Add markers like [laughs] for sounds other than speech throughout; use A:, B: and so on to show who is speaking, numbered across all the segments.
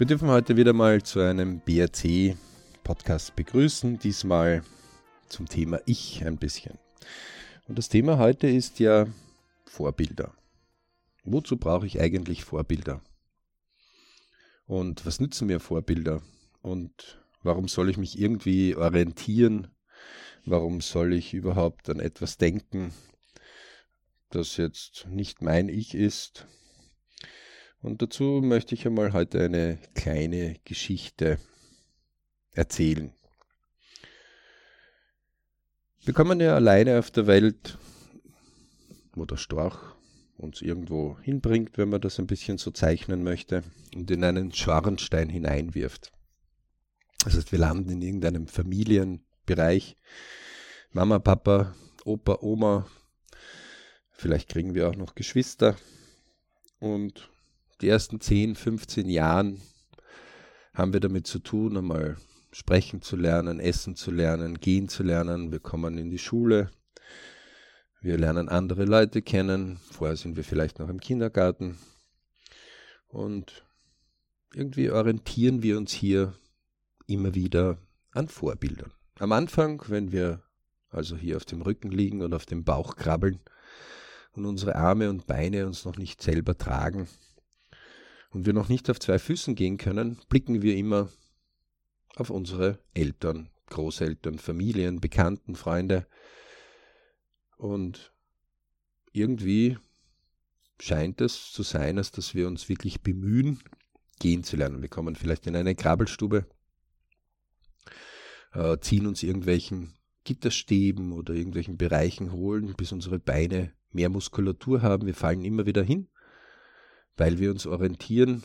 A: Wir dürfen heute wieder mal zu einem BRC-Podcast begrüßen, diesmal zum Thema Ich ein bisschen. Und das Thema heute ist ja Vorbilder. Wozu brauche ich eigentlich Vorbilder? Und was nützen mir Vorbilder? Und warum soll ich mich irgendwie orientieren? Warum soll ich überhaupt an etwas denken, das jetzt nicht mein Ich ist, und dazu möchte ich einmal heute eine kleine Geschichte erzählen. Wir kommen ja alleine auf der Welt, wo der Storch uns irgendwo hinbringt, wenn man das ein bisschen so zeichnen möchte, und in einen Schornstein hineinwirft. Das heißt, wir landen in irgendeinem Familienbereich. Mama, Papa, Opa, Oma, vielleicht kriegen wir auch noch Geschwister und die ersten 10, 15 Jahren haben wir damit zu tun, einmal sprechen zu lernen, essen zu lernen, gehen zu lernen. Wir kommen in die Schule. Wir lernen andere Leute kennen. Vorher sind wir vielleicht noch im Kindergarten. Und irgendwie orientieren wir uns hier immer wieder an Vorbildern. Am Anfang, wenn wir also hier auf dem Rücken liegen und auf dem Bauch krabbeln und unsere Arme und Beine uns noch nicht selber tragen, und wir noch nicht auf zwei Füßen gehen können, blicken wir immer auf unsere Eltern, Großeltern, Familien, Bekannten, Freunde. Und irgendwie scheint es zu sein, als dass wir uns wirklich bemühen, gehen zu lernen. Wir kommen vielleicht in eine Krabbelstube, äh, ziehen uns irgendwelchen Gitterstäben oder irgendwelchen Bereichen holen, bis unsere Beine mehr Muskulatur haben. Wir fallen immer wieder hin weil wir uns orientieren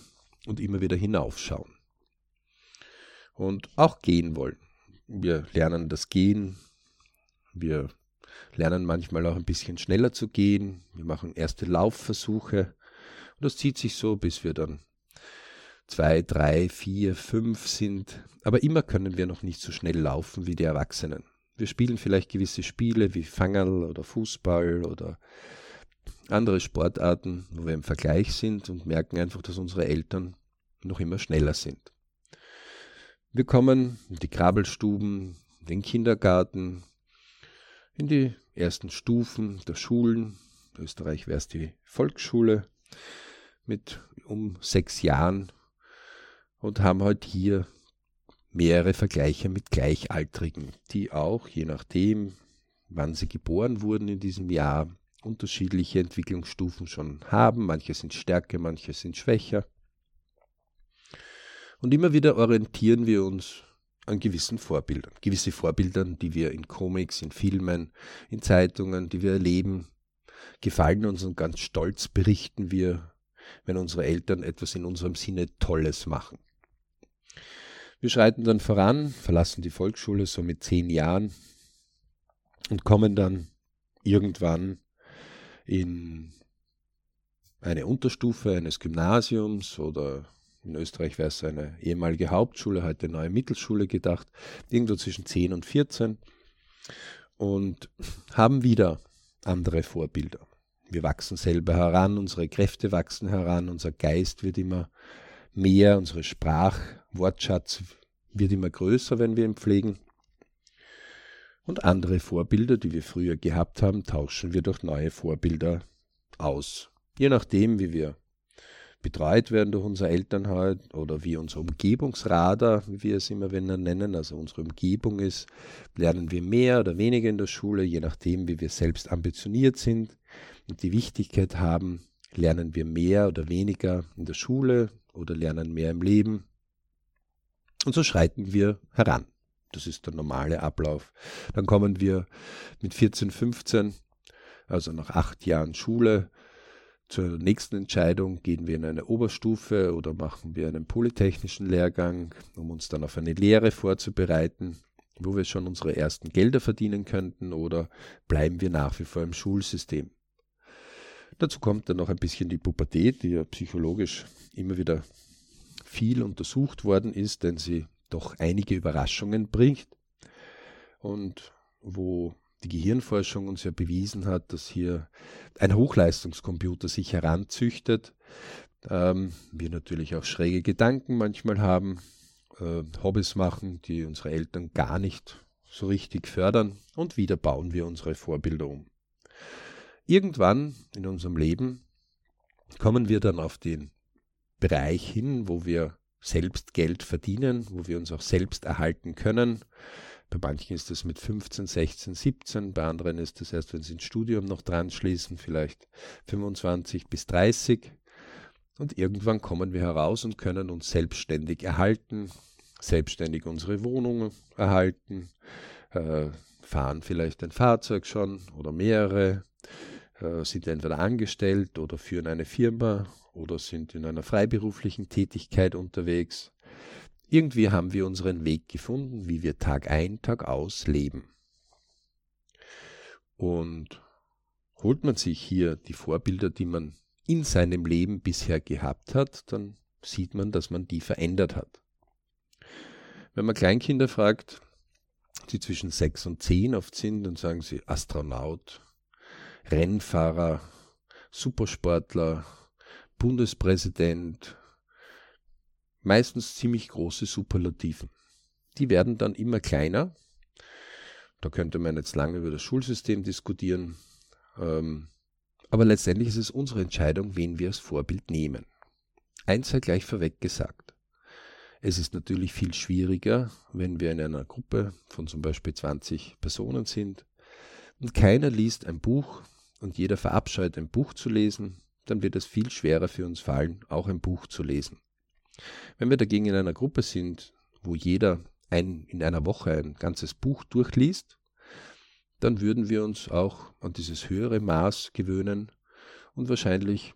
A: und immer wieder hinaufschauen. Und auch gehen wollen. Wir lernen das Gehen. Wir lernen manchmal auch ein bisschen schneller zu gehen. Wir machen erste Laufversuche. Und das zieht sich so, bis wir dann zwei, drei, vier, fünf sind. Aber immer können wir noch nicht so schnell laufen wie die Erwachsenen. Wir spielen vielleicht gewisse Spiele wie Fangerl oder Fußball oder andere Sportarten, wo wir im Vergleich sind und merken einfach, dass unsere Eltern noch immer schneller sind. Wir kommen in die Krabbelstuben, in den Kindergarten, in die ersten Stufen der Schulen. In Österreich wäre es die Volksschule mit um sechs Jahren und haben halt hier mehrere Vergleiche mit Gleichaltrigen, die auch, je nachdem, wann sie geboren wurden in diesem Jahr, unterschiedliche Entwicklungsstufen schon haben. Manche sind stärker, manche sind schwächer. Und immer wieder orientieren wir uns an gewissen Vorbildern. Gewisse Vorbildern, die wir in Comics, in Filmen, in Zeitungen, die wir erleben, gefallen uns und ganz stolz berichten wir, wenn unsere Eltern etwas in unserem Sinne Tolles machen. Wir schreiten dann voran, verlassen die Volksschule so mit zehn Jahren und kommen dann irgendwann in eine Unterstufe eines Gymnasiums oder in Österreich wäre es eine ehemalige Hauptschule, heute neue Mittelschule gedacht, irgendwo zwischen 10 und 14 und haben wieder andere Vorbilder. Wir wachsen selber heran, unsere Kräfte wachsen heran, unser Geist wird immer mehr, unsere Sprachwortschatz wird immer größer, wenn wir ihn pflegen. Und andere Vorbilder, die wir früher gehabt haben, tauschen wir durch neue Vorbilder aus. Je nachdem, wie wir betreut werden durch unser Elternhaus oder wie unser Umgebungsradar, wie wir es immer wenn nennen, also unsere Umgebung ist, lernen wir mehr oder weniger in der Schule, je nachdem, wie wir selbst ambitioniert sind und die Wichtigkeit haben, lernen wir mehr oder weniger in der Schule oder lernen mehr im Leben. Und so schreiten wir heran. Das ist der normale Ablauf. Dann kommen wir mit 14, 15, also nach acht Jahren Schule, zur nächsten Entscheidung. Gehen wir in eine Oberstufe oder machen wir einen polytechnischen Lehrgang, um uns dann auf eine Lehre vorzubereiten, wo wir schon unsere ersten Gelder verdienen könnten oder bleiben wir nach wie vor im Schulsystem. Dazu kommt dann noch ein bisschen die Pubertät, die ja psychologisch immer wieder viel untersucht worden ist, denn sie doch einige Überraschungen bringt und wo die Gehirnforschung uns ja bewiesen hat, dass hier ein Hochleistungskomputer sich heranzüchtet, Ähm, wir natürlich auch schräge Gedanken manchmal haben, äh, Hobbys machen, die unsere Eltern gar nicht so richtig fördern und wieder bauen wir unsere Vorbilder um. Irgendwann in unserem Leben kommen wir dann auf den Bereich hin, wo wir selbst Geld verdienen, wo wir uns auch selbst erhalten können. Bei manchen ist das mit 15, 16, 17, bei anderen ist das erst, wenn sie ins Studium noch dran schließen, vielleicht 25 bis 30. Und irgendwann kommen wir heraus und können uns selbstständig erhalten, selbstständig unsere Wohnung erhalten, äh, fahren vielleicht ein Fahrzeug schon oder mehrere, äh, sind entweder angestellt oder führen eine Firma oder sind in einer freiberuflichen Tätigkeit unterwegs. Irgendwie haben wir unseren Weg gefunden, wie wir Tag ein, Tag aus leben. Und holt man sich hier die Vorbilder, die man in seinem Leben bisher gehabt hat, dann sieht man, dass man die verändert hat. Wenn man Kleinkinder fragt, die zwischen sechs und zehn oft sind, dann sagen sie Astronaut, Rennfahrer, Supersportler, Bundespräsident, meistens ziemlich große Superlativen. Die werden dann immer kleiner. Da könnte man jetzt lange über das Schulsystem diskutieren. Ähm, aber letztendlich ist es unsere Entscheidung, wen wir als Vorbild nehmen. Eins sei gleich vorweg gesagt. Es ist natürlich viel schwieriger, wenn wir in einer Gruppe von zum Beispiel 20 Personen sind und keiner liest ein Buch und jeder verabscheut ein Buch zu lesen, dann wird es viel schwerer für uns fallen, auch ein Buch zu lesen. Wenn wir dagegen in einer Gruppe sind, wo jeder ein, in einer Woche ein ganzes Buch durchliest, dann würden wir uns auch an dieses höhere Maß gewöhnen und wahrscheinlich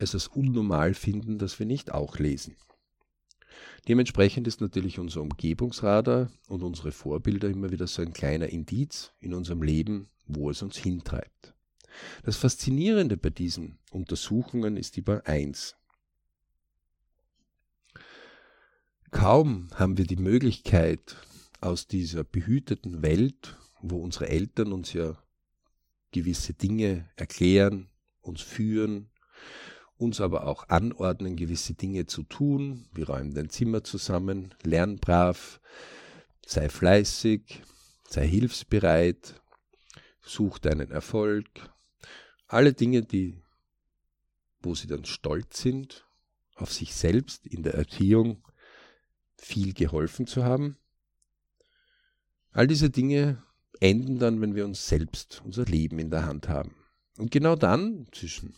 A: es als unnormal finden, dass wir nicht auch lesen. Dementsprechend ist natürlich unser Umgebungsradar und unsere Vorbilder immer wieder so ein kleiner Indiz in unserem Leben, wo es uns hintreibt. Das Faszinierende bei diesen Untersuchungen ist über eins. Kaum haben wir die Möglichkeit, aus dieser behüteten Welt wo unsere Eltern uns ja gewisse Dinge erklären, uns führen, uns aber auch anordnen, gewisse Dinge zu tun. Wir räumen dein Zimmer zusammen, lern brav, sei fleißig, sei hilfsbereit, such deinen Erfolg. Alle Dinge, die, wo sie dann stolz sind, auf sich selbst in der Erziehung viel geholfen zu haben. All diese Dinge enden dann, wenn wir uns selbst, unser Leben in der Hand haben. Und genau dann, zwischen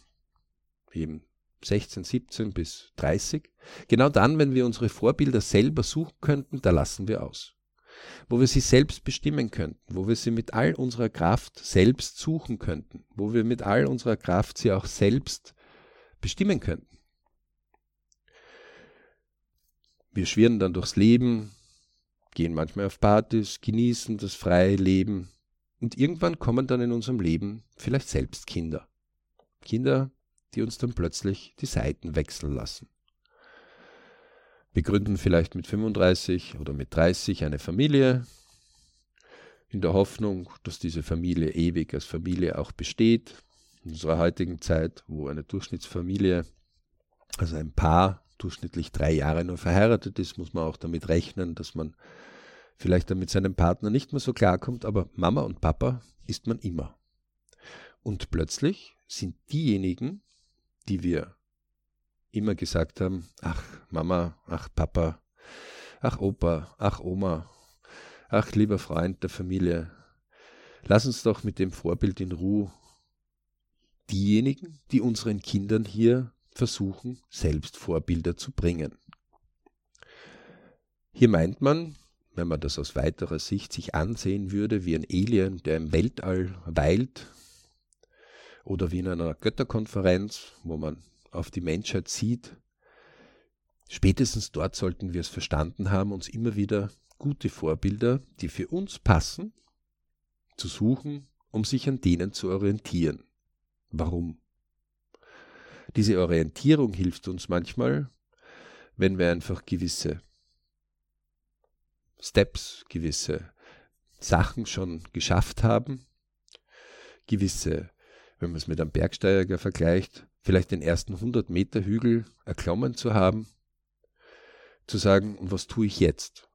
A: eben 16, 17 bis 30, genau dann, wenn wir unsere Vorbilder selber suchen könnten, da lassen wir aus. Wo wir sie selbst bestimmen könnten, wo wir sie mit all unserer Kraft selbst suchen könnten, wo wir mit all unserer Kraft sie auch selbst bestimmen könnten. Wir schwirren dann durchs Leben, gehen manchmal auf Partys, genießen das freie Leben und irgendwann kommen dann in unserem Leben vielleicht selbst Kinder. Kinder, die uns dann plötzlich die Seiten wechseln lassen. Wir gründen vielleicht mit 35 oder mit 30 eine Familie, in der Hoffnung, dass diese Familie ewig als Familie auch besteht. In unserer heutigen Zeit, wo eine Durchschnittsfamilie, also ein Paar, durchschnittlich drei Jahre nur verheiratet ist, muss man auch damit rechnen, dass man vielleicht dann mit seinem Partner nicht mehr so klarkommt, aber Mama und Papa ist man immer. Und plötzlich sind diejenigen, die wir immer gesagt haben, ach Mama, ach Papa, ach Opa, ach Oma, ach lieber Freund der Familie, lass uns doch mit dem Vorbild in Ruhe diejenigen, die unseren Kindern hier versuchen, selbst Vorbilder zu bringen. Hier meint man, wenn man das aus weiterer Sicht sich ansehen würde, wie ein Alien, der im Weltall weilt, oder wie in einer Götterkonferenz, wo man auf die Menschheit sieht, spätestens dort sollten wir es verstanden haben, uns immer wieder gute Vorbilder, die für uns passen, zu suchen, um sich an denen zu orientieren. Warum? Diese Orientierung hilft uns manchmal, wenn wir einfach gewisse Steps, gewisse Sachen schon geschafft haben, gewisse wenn man es mit einem Bergsteiger vergleicht, vielleicht den ersten 100 Meter Hügel erklommen zu haben, zu sagen, und was tue ich jetzt?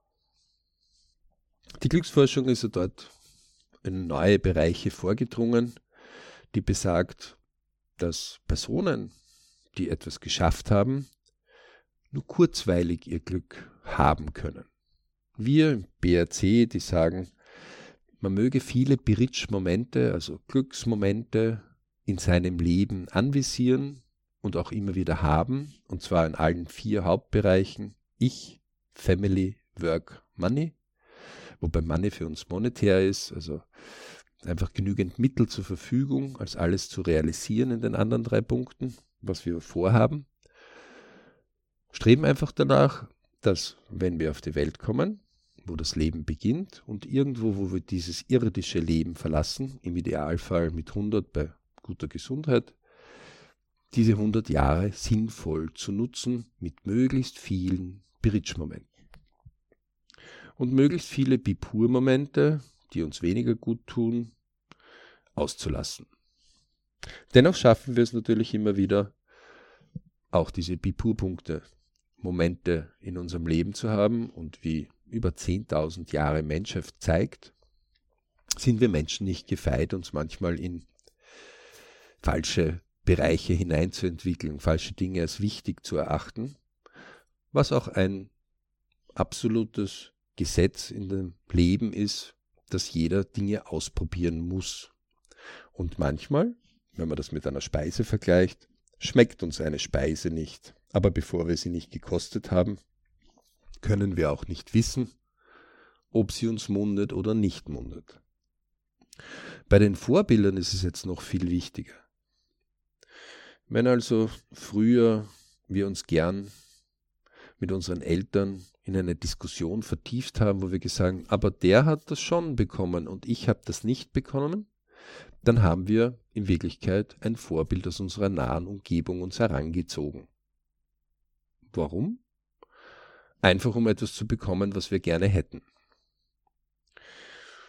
A: Die Glücksforschung ist ja dort in neue Bereiche vorgedrungen, die besagt, dass Personen, die etwas geschafft haben, nur kurzweilig ihr Glück haben können. Wir im BRC, die sagen, man möge viele Biritsch-Momente, also Glücksmomente in seinem Leben anvisieren und auch immer wieder haben, und zwar in allen vier Hauptbereichen Ich, Family, Work, Money, wobei Money für uns monetär ist, also einfach genügend Mittel zur Verfügung, als alles zu realisieren in den anderen drei Punkten, was wir vorhaben. Streben einfach danach, dass, wenn wir auf die Welt kommen, wo das Leben beginnt und irgendwo, wo wir dieses irdische Leben verlassen, im Idealfall mit 100 bei guter Gesundheit, diese 100 Jahre sinnvoll zu nutzen mit möglichst vielen Bridge-Momenten. Und möglichst viele Bipur-Momente, die uns weniger gut tun, auszulassen. Dennoch schaffen wir es natürlich immer wieder, auch diese Bipur-Punkte, Momente in unserem Leben zu haben und wie über 10.000 Jahre Menschheit zeigt, sind wir Menschen nicht gefeit, uns manchmal in falsche Bereiche hineinzuentwickeln, falsche Dinge als wichtig zu erachten, was auch ein absolutes Gesetz in dem Leben ist, dass jeder Dinge ausprobieren muss. Und manchmal, wenn man das mit einer Speise vergleicht, schmeckt uns eine Speise nicht. Aber bevor wir sie nicht gekostet haben, können wir auch nicht wissen, ob sie uns mundet oder nicht mundet. Bei den Vorbildern ist es jetzt noch viel wichtiger. Wenn also früher wir uns gern mit unseren Eltern in eine Diskussion vertieft haben, wo wir gesagt haben, aber der hat das schon bekommen und ich habe das nicht bekommen, dann haben wir in Wirklichkeit ein Vorbild aus unserer nahen Umgebung uns herangezogen. Warum? Einfach um etwas zu bekommen, was wir gerne hätten.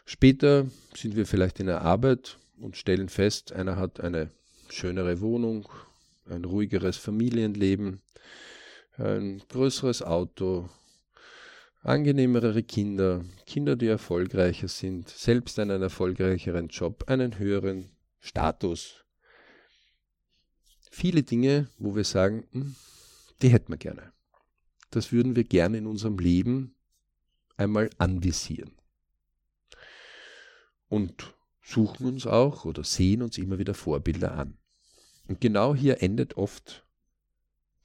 A: Später sind wir vielleicht in der Arbeit und stellen fest, einer hat eine schönere Wohnung, ein ruhigeres Familienleben, ein größeres Auto, angenehmere Kinder, Kinder, die erfolgreicher sind, selbst einen erfolgreicheren Job, einen höheren Status. Viele Dinge, wo wir sagen, hm, die hätten wir gerne. Das würden wir gerne in unserem Leben einmal anvisieren. Und suchen uns auch oder sehen uns immer wieder Vorbilder an. Und genau hier endet oft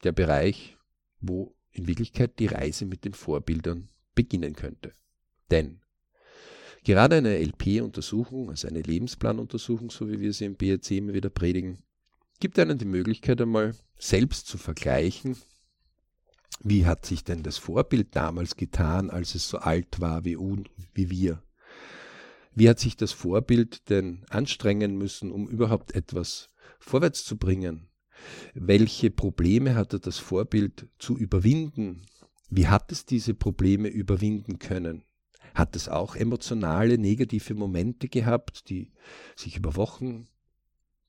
A: der Bereich, wo in Wirklichkeit die Reise mit den Vorbildern beginnen könnte. Denn gerade eine LP-Untersuchung, also eine Lebensplanuntersuchung, so wie wir sie im BRC immer wieder predigen, gibt einen die Möglichkeit einmal selbst zu vergleichen, wie hat sich denn das Vorbild damals getan, als es so alt war wie, wie wir? Wie hat sich das Vorbild denn anstrengen müssen, um überhaupt etwas vorwärts zu bringen? Welche Probleme hatte das Vorbild zu überwinden? Wie hat es diese Probleme überwinden können? Hat es auch emotionale, negative Momente gehabt, die sich über Wochen,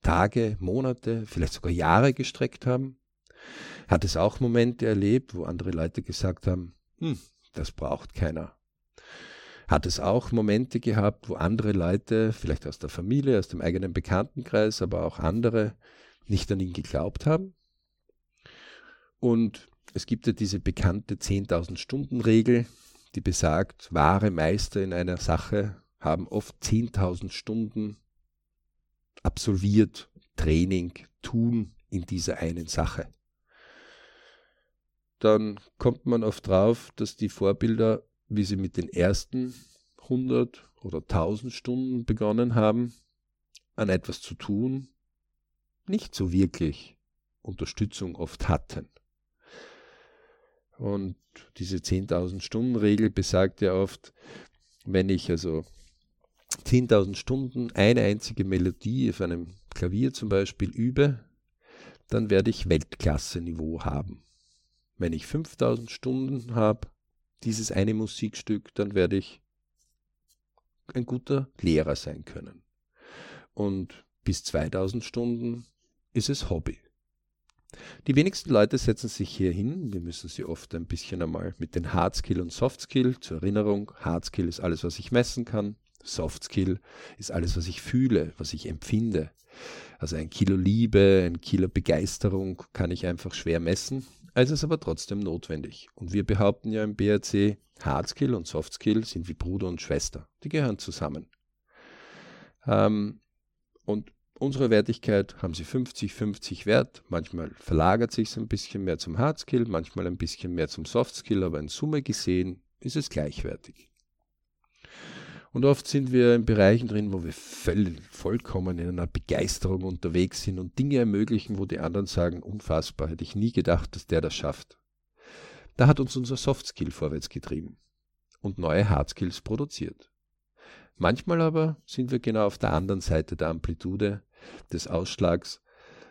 A: Tage, Monate, vielleicht sogar Jahre gestreckt haben? Hat es auch Momente erlebt, wo andere Leute gesagt haben, hm, das braucht keiner. Hat es auch Momente gehabt, wo andere Leute, vielleicht aus der Familie, aus dem eigenen Bekanntenkreis, aber auch andere, nicht an ihn geglaubt haben? Und es gibt ja diese bekannte 10.000 Stunden Regel, die besagt, wahre Meister in einer Sache haben oft 10.000 Stunden absolviert, Training, tun in dieser einen Sache dann kommt man oft drauf, dass die Vorbilder, wie sie mit den ersten 100 oder 1000 Stunden begonnen haben, an etwas zu tun, nicht so wirklich Unterstützung oft hatten. Und diese 10.000 Stunden Regel besagt ja oft, wenn ich also 10.000 Stunden eine einzige Melodie auf einem Klavier zum Beispiel übe, dann werde ich Weltklasse-Niveau haben. Wenn ich 5000 Stunden habe, dieses eine Musikstück, dann werde ich ein guter Lehrer sein können. Und bis 2000 Stunden ist es Hobby. Die wenigsten Leute setzen sich hier hin. Wir müssen sie oft ein bisschen einmal mit den Hard Skill und Soft Skill zur Erinnerung. Hard Skill ist alles, was ich messen kann. Soft Skill ist alles, was ich fühle, was ich empfinde. Also ein Kilo Liebe, ein Kilo Begeisterung kann ich einfach schwer messen. Es ist aber trotzdem notwendig. Und wir behaupten ja im BRC, Hard Skill und Soft Skill sind wie Bruder und Schwester. Die gehören zusammen. Ähm, und unsere Wertigkeit haben sie 50-50 Wert. Manchmal verlagert sich es ein bisschen mehr zum Hard Skill, manchmal ein bisschen mehr zum Soft Skill, aber in Summe gesehen ist es gleichwertig. Und oft sind wir in Bereichen drin, wo wir völlig, vollkommen in einer Begeisterung unterwegs sind und Dinge ermöglichen, wo die anderen sagen, unfassbar, hätte ich nie gedacht, dass der das schafft. Da hat uns unser Soft Skill vorwärts getrieben und neue Hard Skills produziert. Manchmal aber sind wir genau auf der anderen Seite der Amplitude des Ausschlags,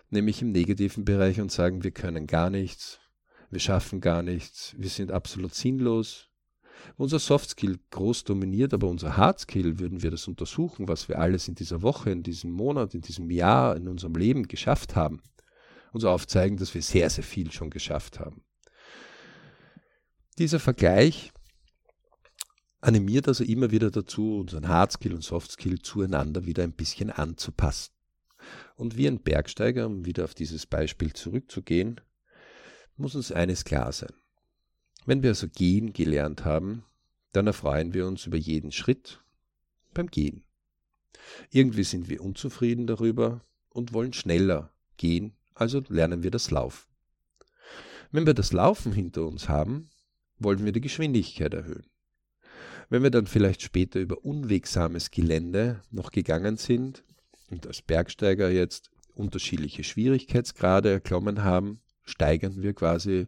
A: nämlich im negativen Bereich und sagen, wir können gar nichts, wir schaffen gar nichts, wir sind absolut sinnlos, unser Soft Skill groß dominiert, aber unser Hard Skill, würden wir das untersuchen, was wir alles in dieser Woche, in diesem Monat, in diesem Jahr, in unserem Leben geschafft haben, uns aufzeigen, dass wir sehr, sehr viel schon geschafft haben. Dieser Vergleich animiert also immer wieder dazu, unseren Hard Skill und Soft Skill zueinander wieder ein bisschen anzupassen. Und wie ein Bergsteiger, um wieder auf dieses Beispiel zurückzugehen, muss uns eines klar sein. Wenn wir also gehen gelernt haben, dann erfreuen wir uns über jeden Schritt beim Gehen. Irgendwie sind wir unzufrieden darüber und wollen schneller gehen, also lernen wir das Laufen. Wenn wir das Laufen hinter uns haben, wollen wir die Geschwindigkeit erhöhen. Wenn wir dann vielleicht später über unwegsames Gelände noch gegangen sind und als Bergsteiger jetzt unterschiedliche Schwierigkeitsgrade erklommen haben, steigern wir quasi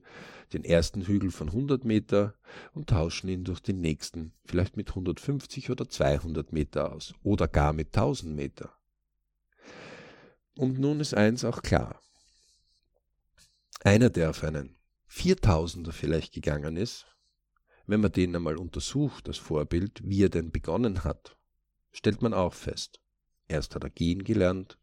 A: den ersten Hügel von 100 Meter und tauschen ihn durch den nächsten, vielleicht mit 150 oder 200 Meter aus oder gar mit 1000 Meter. Und nun ist eins auch klar. Einer, der auf einen 4000er vielleicht gegangen ist, wenn man den einmal untersucht, das Vorbild, wie er denn begonnen hat, stellt man auch fest. Erst hat er gehen gelernt,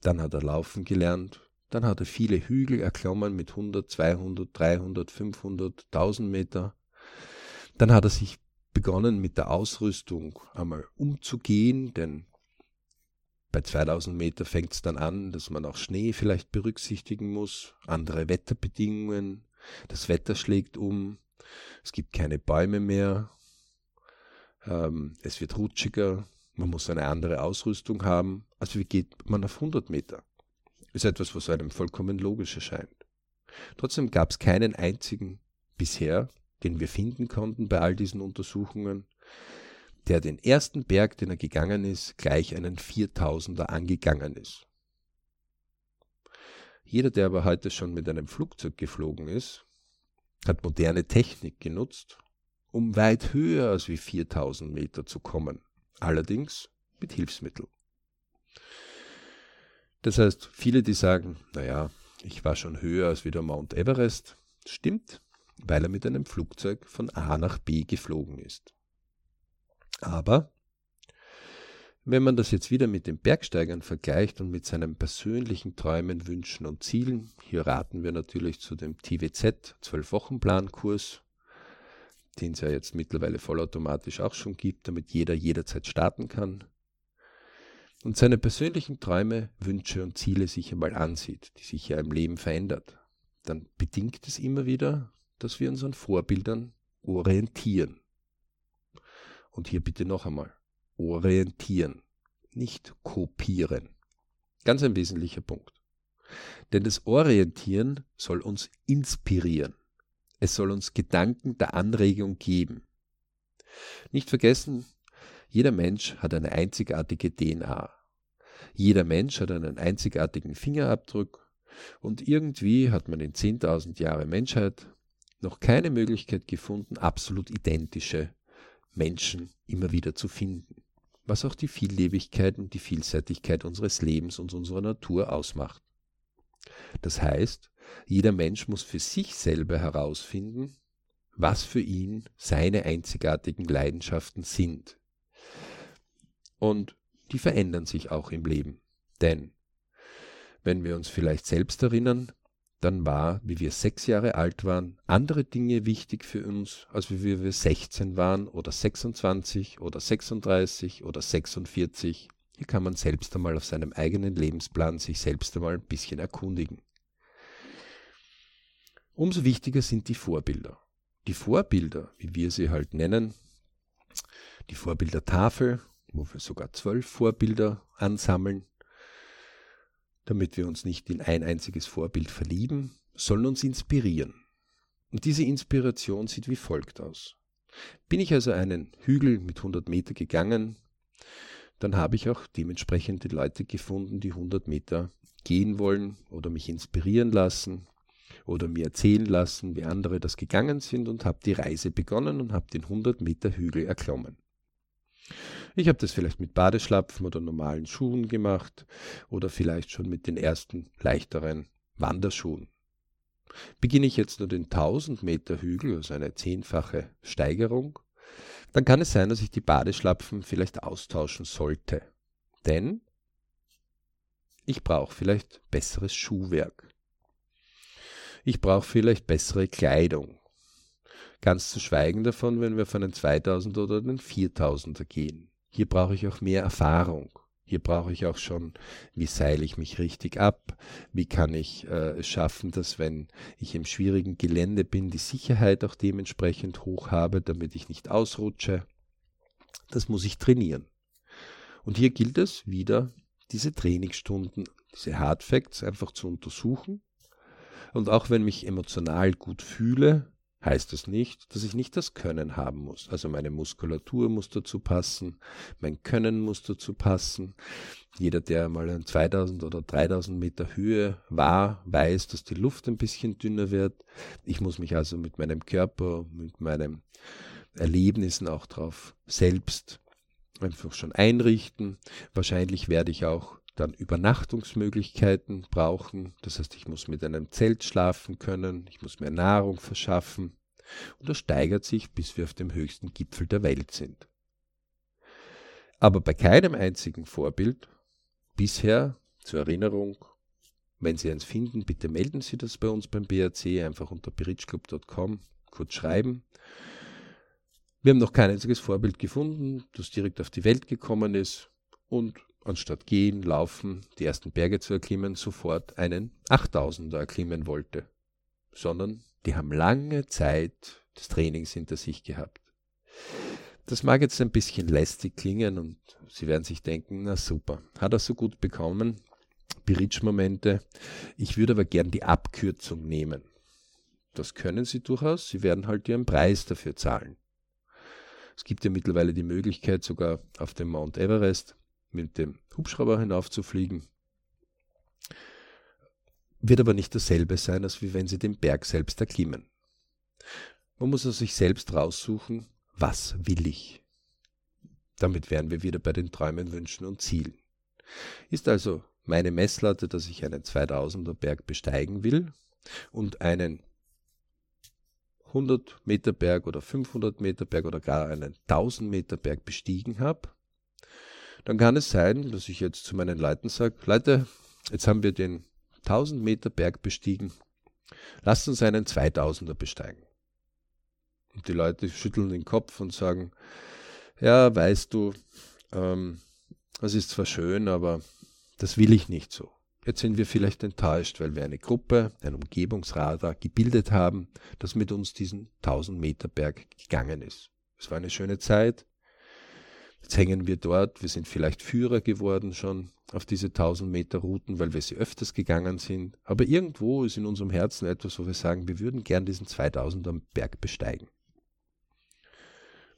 A: dann hat er laufen gelernt, dann hat er viele Hügel erklommen mit 100, 200, 300, 500, 1000 Meter. Dann hat er sich begonnen mit der Ausrüstung einmal umzugehen, denn bei 2000 Meter fängt es dann an, dass man auch Schnee vielleicht berücksichtigen muss, andere Wetterbedingungen, das Wetter schlägt um, es gibt keine Bäume mehr, ähm, es wird rutschiger, man muss eine andere Ausrüstung haben. Also wie geht man auf 100 Meter? Ist etwas, was einem vollkommen logisch erscheint. Trotzdem gab es keinen einzigen bisher, den wir finden konnten bei all diesen Untersuchungen, der den ersten Berg, den er gegangen ist, gleich einen Viertausender angegangen ist. Jeder, der aber heute schon mit einem Flugzeug geflogen ist, hat moderne Technik genutzt, um weit höher als wie 4000 Meter zu kommen, allerdings mit Hilfsmitteln. Das heißt, viele, die sagen, naja, ich war schon höher als wieder Mount Everest, stimmt, weil er mit einem Flugzeug von A nach B geflogen ist. Aber wenn man das jetzt wieder mit den Bergsteigern vergleicht und mit seinen persönlichen Träumen, Wünschen und Zielen, hier raten wir natürlich zu dem TWZ 12-Wochen-Plan-Kurs, den es ja jetzt mittlerweile vollautomatisch auch schon gibt, damit jeder jederzeit starten kann und seine persönlichen Träume, Wünsche und Ziele sich einmal ansieht, die sich ja im Leben verändert, dann bedingt es immer wieder, dass wir uns an Vorbildern orientieren. Und hier bitte noch einmal, orientieren, nicht kopieren. Ganz ein wesentlicher Punkt. Denn das Orientieren soll uns inspirieren. Es soll uns Gedanken der Anregung geben. Nicht vergessen, jeder Mensch hat eine einzigartige DNA. Jeder Mensch hat einen einzigartigen Fingerabdruck und irgendwie hat man in 10.000 Jahre Menschheit noch keine Möglichkeit gefunden, absolut identische Menschen immer wieder zu finden, was auch die Viellebigkeit und die Vielseitigkeit unseres Lebens und unserer Natur ausmacht. Das heißt, jeder Mensch muss für sich selber herausfinden, was für ihn seine einzigartigen Leidenschaften sind. Und die verändern sich auch im Leben. Denn, wenn wir uns vielleicht selbst erinnern, dann war, wie wir sechs Jahre alt waren, andere Dinge wichtig für uns, als wie wir 16 waren oder 26 oder 36 oder 46. Hier kann man selbst einmal auf seinem eigenen Lebensplan sich selbst einmal ein bisschen erkundigen. Umso wichtiger sind die Vorbilder. Die Vorbilder, wie wir sie halt nennen, die Vorbildertafel, wo wir sogar zwölf Vorbilder ansammeln, damit wir uns nicht in ein einziges Vorbild verlieben, sollen uns inspirieren. Und diese Inspiration sieht wie folgt aus. Bin ich also einen Hügel mit 100 Meter gegangen, dann habe ich auch dementsprechend die Leute gefunden, die 100 Meter gehen wollen oder mich inspirieren lassen oder mir erzählen lassen, wie andere das gegangen sind und habe die Reise begonnen und habe den 100 Meter Hügel erklommen. Ich habe das vielleicht mit Badeschlapfen oder normalen Schuhen gemacht oder vielleicht schon mit den ersten leichteren Wanderschuhen. Beginne ich jetzt nur den 1000 Meter Hügel, also eine zehnfache Steigerung, dann kann es sein, dass ich die Badeschlapfen vielleicht austauschen sollte. Denn ich brauche vielleicht besseres Schuhwerk. Ich brauche vielleicht bessere Kleidung. Ganz zu schweigen davon, wenn wir von einen 2000 oder einen 4000er gehen. Hier brauche ich auch mehr Erfahrung. Hier brauche ich auch schon, wie seile ich mich richtig ab, wie kann ich äh, es schaffen, dass wenn ich im schwierigen Gelände bin, die Sicherheit auch dementsprechend hoch habe, damit ich nicht ausrutsche. Das muss ich trainieren. Und hier gilt es wieder, diese Trainingsstunden, diese Hard Facts einfach zu untersuchen. Und auch wenn mich emotional gut fühle, heißt das nicht, dass ich nicht das Können haben muss. Also meine Muskulatur muss dazu passen, mein Können muss dazu passen. Jeder, der mal an 2000 oder 3000 Meter Höhe war, weiß, dass die Luft ein bisschen dünner wird. Ich muss mich also mit meinem Körper, mit meinen Erlebnissen auch darauf selbst einfach schon einrichten. Wahrscheinlich werde ich auch dann Übernachtungsmöglichkeiten brauchen. Das heißt, ich muss mit einem Zelt schlafen können, ich muss mir Nahrung verschaffen. Und das steigert sich, bis wir auf dem höchsten Gipfel der Welt sind. Aber bei keinem einzigen Vorbild bisher zur Erinnerung, wenn Sie eins finden, bitte melden Sie das bei uns beim BRC, einfach unter berichclub.com kurz schreiben. Wir haben noch kein einziges Vorbild gefunden, das direkt auf die Welt gekommen ist und anstatt gehen, laufen, die ersten Berge zu erklimmen, sofort einen 8000er erklimmen wollte, sondern die haben lange Zeit des Trainings hinter sich gehabt. Das mag jetzt ein bisschen lästig klingen und Sie werden sich denken, na super, hat er so gut bekommen, Bridge-Momente. Ich würde aber gern die Abkürzung nehmen. Das können Sie durchaus, Sie werden halt Ihren Preis dafür zahlen. Es gibt ja mittlerweile die Möglichkeit, sogar auf dem Mount Everest mit dem Hubschrauber hinaufzufliegen. Wird aber nicht dasselbe sein, als wie wenn Sie den Berg selbst erklimmen. Man muss also sich selbst raussuchen, was will ich. Damit wären wir wieder bei den Träumen, Wünschen und Zielen. Ist also meine Messlatte, dass ich einen 2000er Berg besteigen will und einen 100 Meter Berg oder 500 Meter Berg oder gar einen 1000 Meter Berg bestiegen habe, dann kann es sein, dass ich jetzt zu meinen Leuten sage, Leute, jetzt haben wir den 1000 Meter Berg bestiegen, lasst uns einen 2000er besteigen. Und die Leute schütteln den Kopf und sagen, ja, weißt du, ähm, das ist zwar schön, aber das will ich nicht so. Jetzt sind wir vielleicht enttäuscht, weil wir eine Gruppe, ein Umgebungsradar gebildet haben, das mit uns diesen 1000 Meter Berg gegangen ist. Es war eine schöne Zeit, Jetzt hängen wir dort, wir sind vielleicht Führer geworden schon auf diese 1000 Meter Routen, weil wir sie öfters gegangen sind. Aber irgendwo ist in unserem Herzen etwas, wo wir sagen, wir würden gern diesen 2000er Berg besteigen.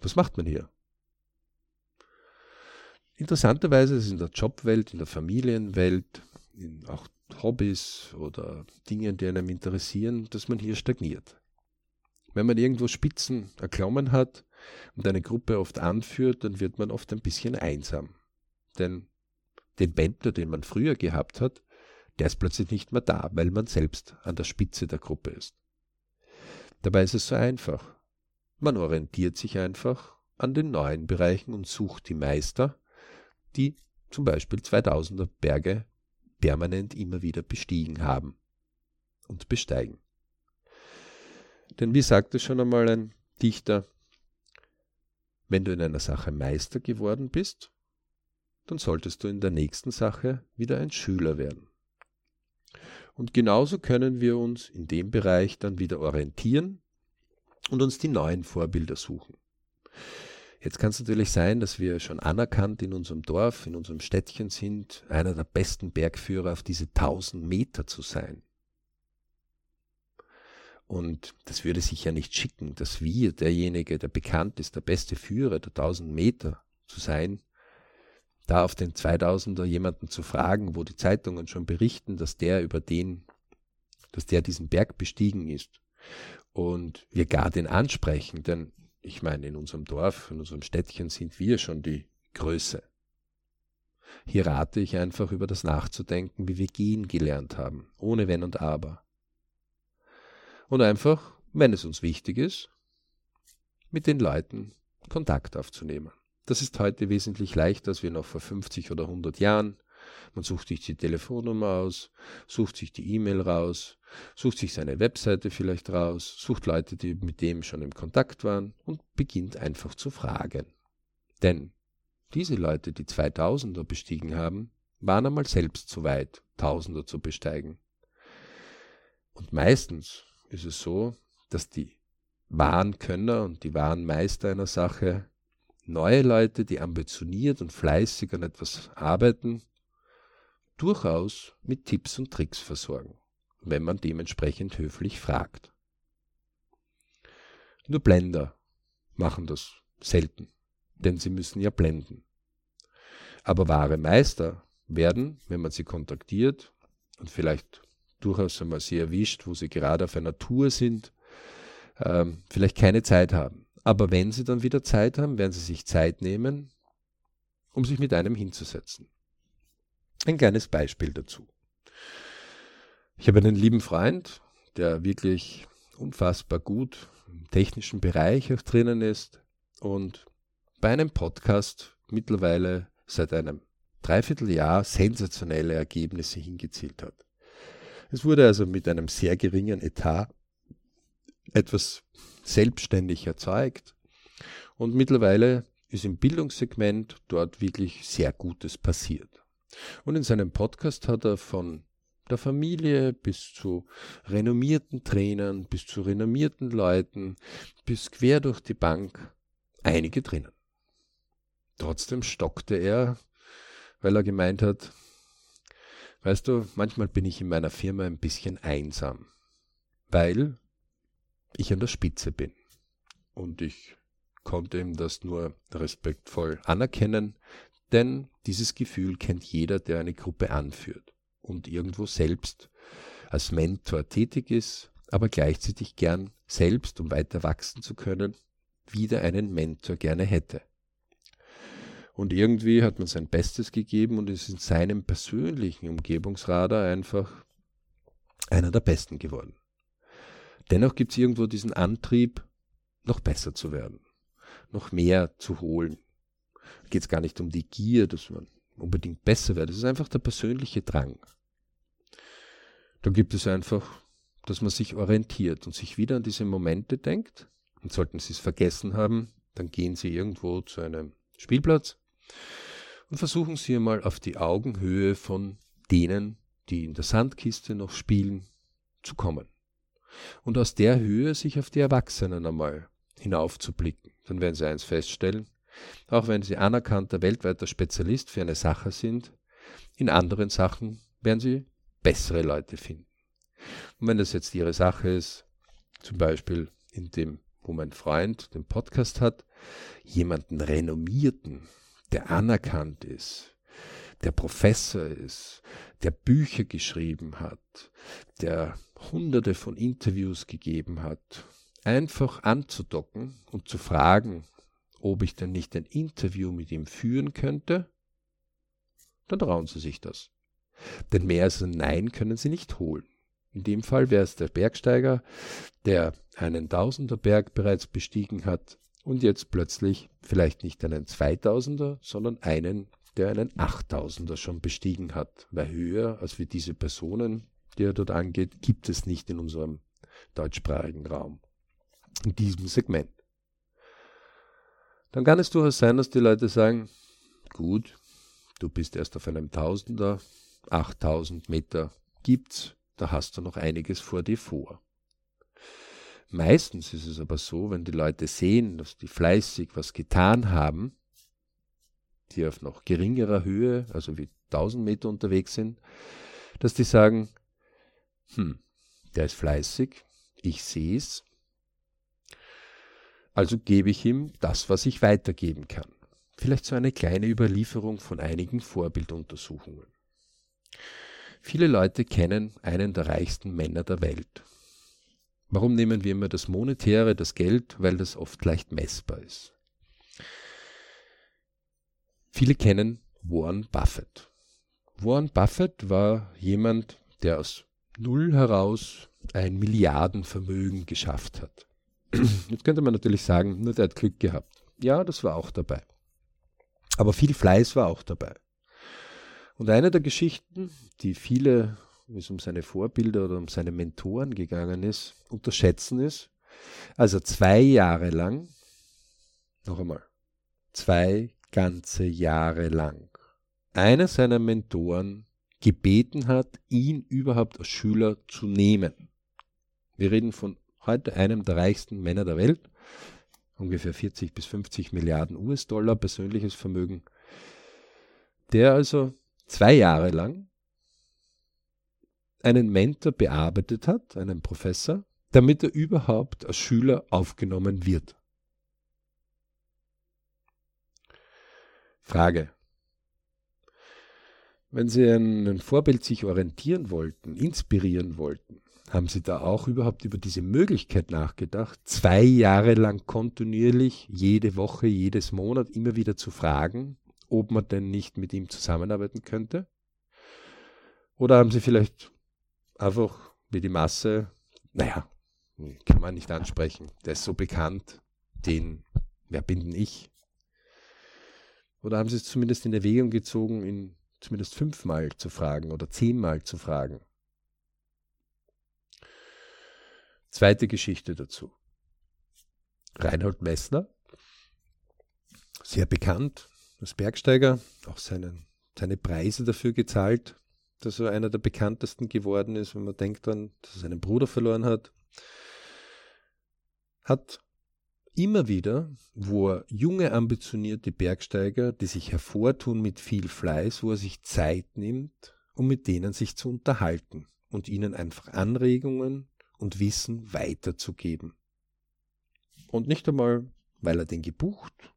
A: Was macht man hier? Interessanterweise ist es in der Jobwelt, in der Familienwelt, in auch Hobbys oder Dinge, die einem interessieren, dass man hier stagniert. Wenn man irgendwo Spitzen erklommen hat, und eine Gruppe oft anführt, dann wird man oft ein bisschen einsam. Denn den Bändler, den man früher gehabt hat, der ist plötzlich nicht mehr da, weil man selbst an der Spitze der Gruppe ist. Dabei ist es so einfach. Man orientiert sich einfach an den neuen Bereichen und sucht die Meister, die zum Beispiel 2000er Berge permanent immer wieder bestiegen haben und besteigen. Denn wie sagte schon einmal ein Dichter, wenn du in einer Sache Meister geworden bist, dann solltest du in der nächsten Sache wieder ein Schüler werden. Und genauso können wir uns in dem Bereich dann wieder orientieren und uns die neuen Vorbilder suchen. Jetzt kann es natürlich sein, dass wir schon anerkannt in unserem Dorf, in unserem Städtchen sind, einer der besten Bergführer auf diese 1000 Meter zu sein. Und das würde sich ja nicht schicken, dass wir, derjenige, der bekannt ist, der beste Führer der 1000 Meter zu sein, da auf den 2000er jemanden zu fragen, wo die Zeitungen schon berichten, dass der über den, dass der diesen Berg bestiegen ist und wir gar den ansprechen, denn ich meine, in unserem Dorf, in unserem Städtchen sind wir schon die Größe. Hier rate ich einfach über das nachzudenken, wie wir gehen gelernt haben, ohne Wenn und Aber. Und einfach, wenn es uns wichtig ist, mit den Leuten Kontakt aufzunehmen. Das ist heute wesentlich leichter als wir noch vor 50 oder 100 Jahren. Man sucht sich die Telefonnummer aus, sucht sich die E-Mail raus, sucht sich seine Webseite vielleicht raus, sucht Leute, die mit dem schon im Kontakt waren und beginnt einfach zu fragen. Denn diese Leute, die 2000er bestiegen haben, waren einmal selbst zu weit, Tausender zu besteigen. Und meistens ist es so, dass die wahren Könner und die wahren Meister einer Sache neue Leute, die ambitioniert und fleißig an etwas arbeiten, durchaus mit Tipps und Tricks versorgen, wenn man dementsprechend höflich fragt. Nur Blender machen das selten, denn sie müssen ja blenden. Aber wahre Meister werden, wenn man sie kontaktiert und vielleicht durchaus einmal sie erwischt, wo sie gerade auf einer Tour sind, ähm, vielleicht keine Zeit haben. Aber wenn sie dann wieder Zeit haben, werden sie sich Zeit nehmen, um sich mit einem hinzusetzen. Ein kleines Beispiel dazu. Ich habe einen lieben Freund, der wirklich unfassbar gut im technischen Bereich auch drinnen ist und bei einem Podcast mittlerweile seit einem Dreivierteljahr sensationelle Ergebnisse hingezielt hat. Es wurde also mit einem sehr geringen Etat etwas selbstständig erzeugt und mittlerweile ist im Bildungssegment dort wirklich sehr Gutes passiert. Und in seinem Podcast hat er von der Familie bis zu renommierten Trainern, bis zu renommierten Leuten, bis quer durch die Bank einige drinnen. Trotzdem stockte er, weil er gemeint hat, weißt du, manchmal bin ich in meiner Firma ein bisschen einsam, weil ich an der Spitze bin. Und ich konnte ihm das nur respektvoll anerkennen, denn dieses Gefühl kennt jeder, der eine Gruppe anführt und irgendwo selbst als Mentor tätig ist, aber gleichzeitig gern selbst, um weiter wachsen zu können, wieder einen Mentor gerne hätte. Und irgendwie hat man sein Bestes gegeben und ist in seinem persönlichen Umgebungsradar einfach einer der Besten geworden. Dennoch gibt es irgendwo diesen Antrieb, noch besser zu werden, noch mehr zu holen, geht es gar nicht um die Gier, dass man unbedingt besser wird. Es ist einfach der persönliche Drang. Da gibt es einfach, dass man sich orientiert und sich wieder an diese Momente denkt. Und sollten Sie es vergessen haben, dann gehen Sie irgendwo zu einem Spielplatz und versuchen Sie einmal auf die Augenhöhe von denen, die in der Sandkiste noch spielen, zu kommen. Und aus der Höhe sich auf die Erwachsenen einmal hinaufzublicken. Dann werden Sie eins feststellen, auch wenn sie anerkannter weltweiter Spezialist für eine Sache sind, in anderen Sachen werden sie bessere Leute finden. Und wenn das jetzt ihre Sache ist, zum Beispiel in dem, wo mein Freund den Podcast hat, jemanden renommierten, der anerkannt ist, der Professor ist, der Bücher geschrieben hat, der hunderte von Interviews gegeben hat, einfach anzudocken und zu fragen, ob ich denn nicht ein Interview mit ihm führen könnte, dann trauen Sie sich das. Denn mehr als ein Nein können Sie nicht holen. In dem Fall wäre es der Bergsteiger, der einen Tausenderberg bereits bestiegen hat und jetzt plötzlich vielleicht nicht einen Zweitausender, sondern einen der einen 8000er schon bestiegen hat, weil höher als wie diese Personen, die er dort angeht, gibt es nicht in unserem deutschsprachigen Raum. In diesem Segment. Dann kann es durchaus sein, dass die Leute sagen, gut, du bist erst auf einem Tausender, 8000 Meter gibt's, da hast du noch einiges vor dir vor. Meistens ist es aber so, wenn die Leute sehen, dass die fleißig was getan haben, die auf noch geringerer Höhe, also wie 1000 Meter unterwegs sind, dass die sagen, hm, der ist fleißig, ich sehe es, also gebe ich ihm das, was ich weitergeben kann. Vielleicht so eine kleine Überlieferung von einigen Vorbilduntersuchungen. Viele Leute kennen einen der reichsten Männer der Welt. Warum nehmen wir immer das Monetäre, das Geld? Weil das oft leicht messbar ist. Viele kennen Warren Buffett. Warren Buffett war jemand, der aus Null heraus ein Milliardenvermögen geschafft hat. [clears throat] Jetzt könnte man natürlich sagen, nur der hat Glück gehabt. Ja, das war auch dabei. Aber viel Fleiß war auch dabei. Und eine der Geschichten, die viele, wie es um seine Vorbilder oder um seine Mentoren gegangen ist, unterschätzen ist, also zwei Jahre lang, noch einmal, zwei ganze Jahre lang, einer seiner Mentoren gebeten hat, ihn überhaupt als Schüler zu nehmen. Wir reden von heute einem der reichsten Männer der Welt, ungefähr 40 bis 50 Milliarden US-Dollar persönliches Vermögen, der also zwei Jahre lang einen Mentor bearbeitet hat, einen Professor, damit er überhaupt als Schüler aufgenommen wird. Frage. Wenn Sie an ein Vorbild sich orientieren wollten, inspirieren wollten, haben Sie da auch überhaupt über diese Möglichkeit nachgedacht, zwei Jahre lang kontinuierlich, jede Woche, jedes Monat immer wieder zu fragen, ob man denn nicht mit ihm zusammenarbeiten könnte? Oder haben Sie vielleicht einfach wie die Masse, naja, kann man nicht ansprechen, der ist so bekannt, den, wer bin denn ich? Oder haben Sie es zumindest in Erwägung gezogen, ihn zumindest fünfmal zu fragen oder zehnmal zu fragen? Zweite Geschichte dazu. Reinhold Messner, sehr bekannt als Bergsteiger, auch seinen, seine Preise dafür gezahlt, dass er einer der bekanntesten geworden ist, wenn man denkt daran, dass er seinen Bruder verloren hat, hat immer wieder, wo er junge, ambitionierte Bergsteiger, die sich hervortun mit viel Fleiß, wo er sich Zeit nimmt, um mit denen sich zu unterhalten und ihnen einfach Anregungen und Wissen weiterzugeben. Und nicht einmal, weil er den gebucht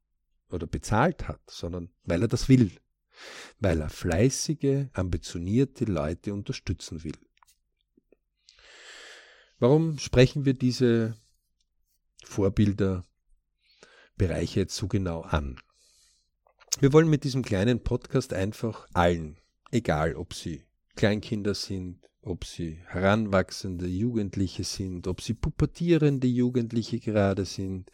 A: oder bezahlt hat, sondern weil er das will, weil er fleißige, ambitionierte Leute unterstützen will. Warum sprechen wir diese Vorbilder, Bereiche jetzt so genau an? Wir wollen mit diesem kleinen Podcast einfach allen, egal ob sie Kleinkinder sind, ob sie heranwachsende Jugendliche sind, ob sie pubertierende Jugendliche gerade sind,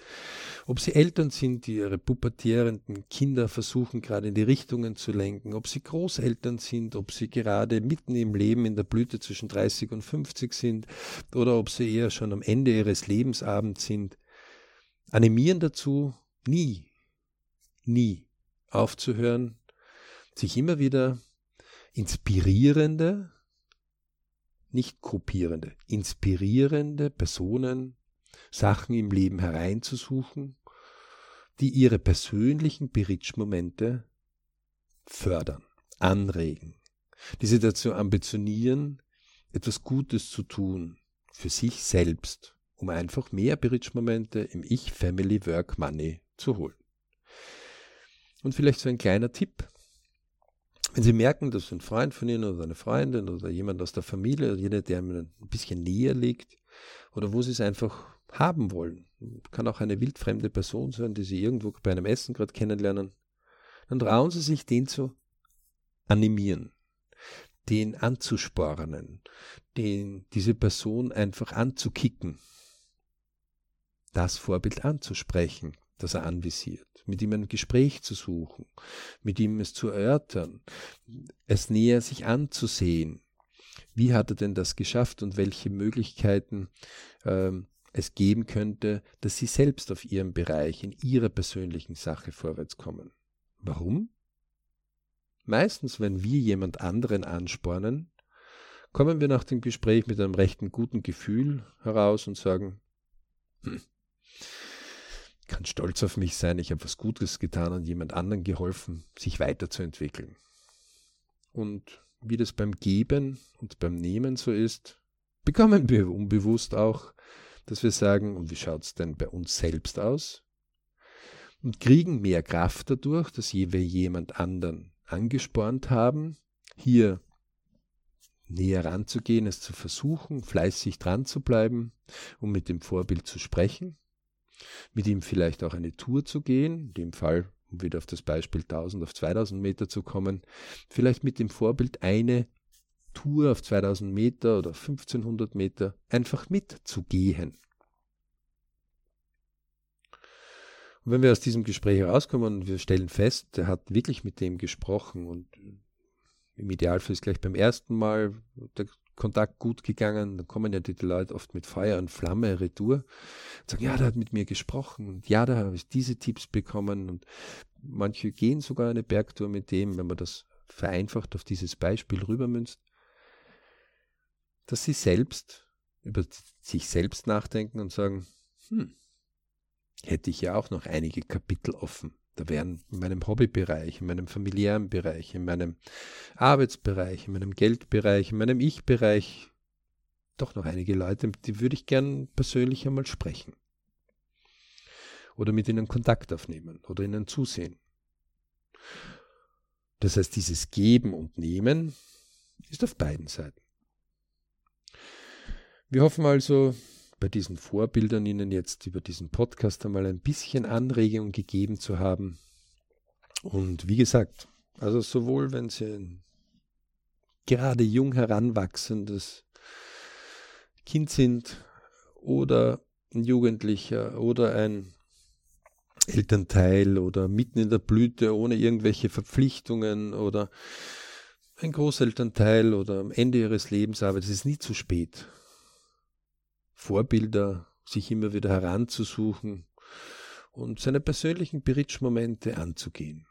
A: ob sie Eltern sind, die ihre pubertierenden Kinder versuchen gerade in die Richtungen zu lenken, ob sie Großeltern sind, ob sie gerade mitten im Leben in der Blüte zwischen 30 und 50 sind oder ob sie eher schon am Ende ihres Lebensabends sind, animieren dazu, nie, nie aufzuhören, sich immer wieder inspirierende, nicht kopierende, inspirierende Personen, Sachen im Leben hereinzusuchen, die ihre persönlichen Berichtsmomente fördern, anregen, die sie dazu ambitionieren, etwas Gutes zu tun für sich selbst, um einfach mehr Berichtsmomente im Ich, Family, Work, Money zu holen. Und vielleicht so ein kleiner Tipp, wenn Sie merken, dass ein Freund von Ihnen oder eine Freundin oder jemand aus der Familie oder jeder, der Ihnen ein bisschen näher liegt oder wo Sie es einfach haben wollen, kann auch eine wildfremde Person sein, die Sie irgendwo bei einem Essen gerade kennenlernen, dann trauen Sie sich, den zu animieren, den anzuspornen, den, diese Person einfach anzukicken, das Vorbild anzusprechen, das er anvisiert mit ihm ein Gespräch zu suchen, mit ihm es zu erörtern, es näher sich anzusehen. Wie hat er denn das geschafft und welche Möglichkeiten ähm, es geben könnte, dass sie selbst auf ihrem Bereich, in ihrer persönlichen Sache vorwärts kommen. Warum? Meistens, wenn wir jemand anderen anspornen, kommen wir nach dem Gespräch mit einem rechten guten Gefühl heraus und sagen, hm, kann stolz auf mich sein, ich habe was Gutes getan und jemand anderen geholfen, sich weiterzuentwickeln. Und wie das beim Geben und beim Nehmen so ist, bekommen wir unbewusst auch dass wir sagen, und wie schaut es denn bei uns selbst aus? Und kriegen mehr Kraft dadurch, dass wir jemand anderen angespornt haben, hier näher ranzugehen, es zu versuchen, fleißig dran zu bleiben, um mit dem Vorbild zu sprechen, mit ihm vielleicht auch eine Tour zu gehen, in dem Fall, um wieder auf das Beispiel 1000 auf 2000 Meter zu kommen, vielleicht mit dem Vorbild eine Tour auf 2000 Meter oder 1500 Meter einfach mitzugehen. Und wenn wir aus diesem Gespräch herauskommen und wir stellen fest, er hat wirklich mit dem gesprochen und im Idealfall ist gleich beim ersten Mal der Kontakt gut gegangen, dann kommen ja die Leute oft mit Feuer und Flamme retour und sagen, ja, der hat mit mir gesprochen und ja, da habe ich diese Tipps bekommen und manche gehen sogar eine Bergtour mit dem, wenn man das vereinfacht auf dieses Beispiel rübermünzt dass sie selbst über sich selbst nachdenken und sagen, hm, hätte ich ja auch noch einige Kapitel offen. Da wären in meinem Hobbybereich, in meinem familiären Bereich, in meinem Arbeitsbereich, in meinem Geldbereich, in meinem Ich-Bereich doch noch einige Leute, die würde ich gern persönlich einmal sprechen. Oder mit ihnen Kontakt aufnehmen oder ihnen zusehen. Das heißt, dieses Geben und Nehmen ist auf beiden Seiten. Wir hoffen also, bei diesen Vorbildern Ihnen jetzt über diesen Podcast einmal ein bisschen Anregung gegeben zu haben. Und wie gesagt, also sowohl wenn Sie ein gerade jung heranwachsendes Kind sind oder ein Jugendlicher oder ein Elternteil oder mitten in der Blüte ohne irgendwelche Verpflichtungen oder ein Großelternteil oder am Ende ihres Lebens, aber es ist nie zu spät. Vorbilder sich immer wieder heranzusuchen und seine persönlichen Beritsch-Momente anzugehen.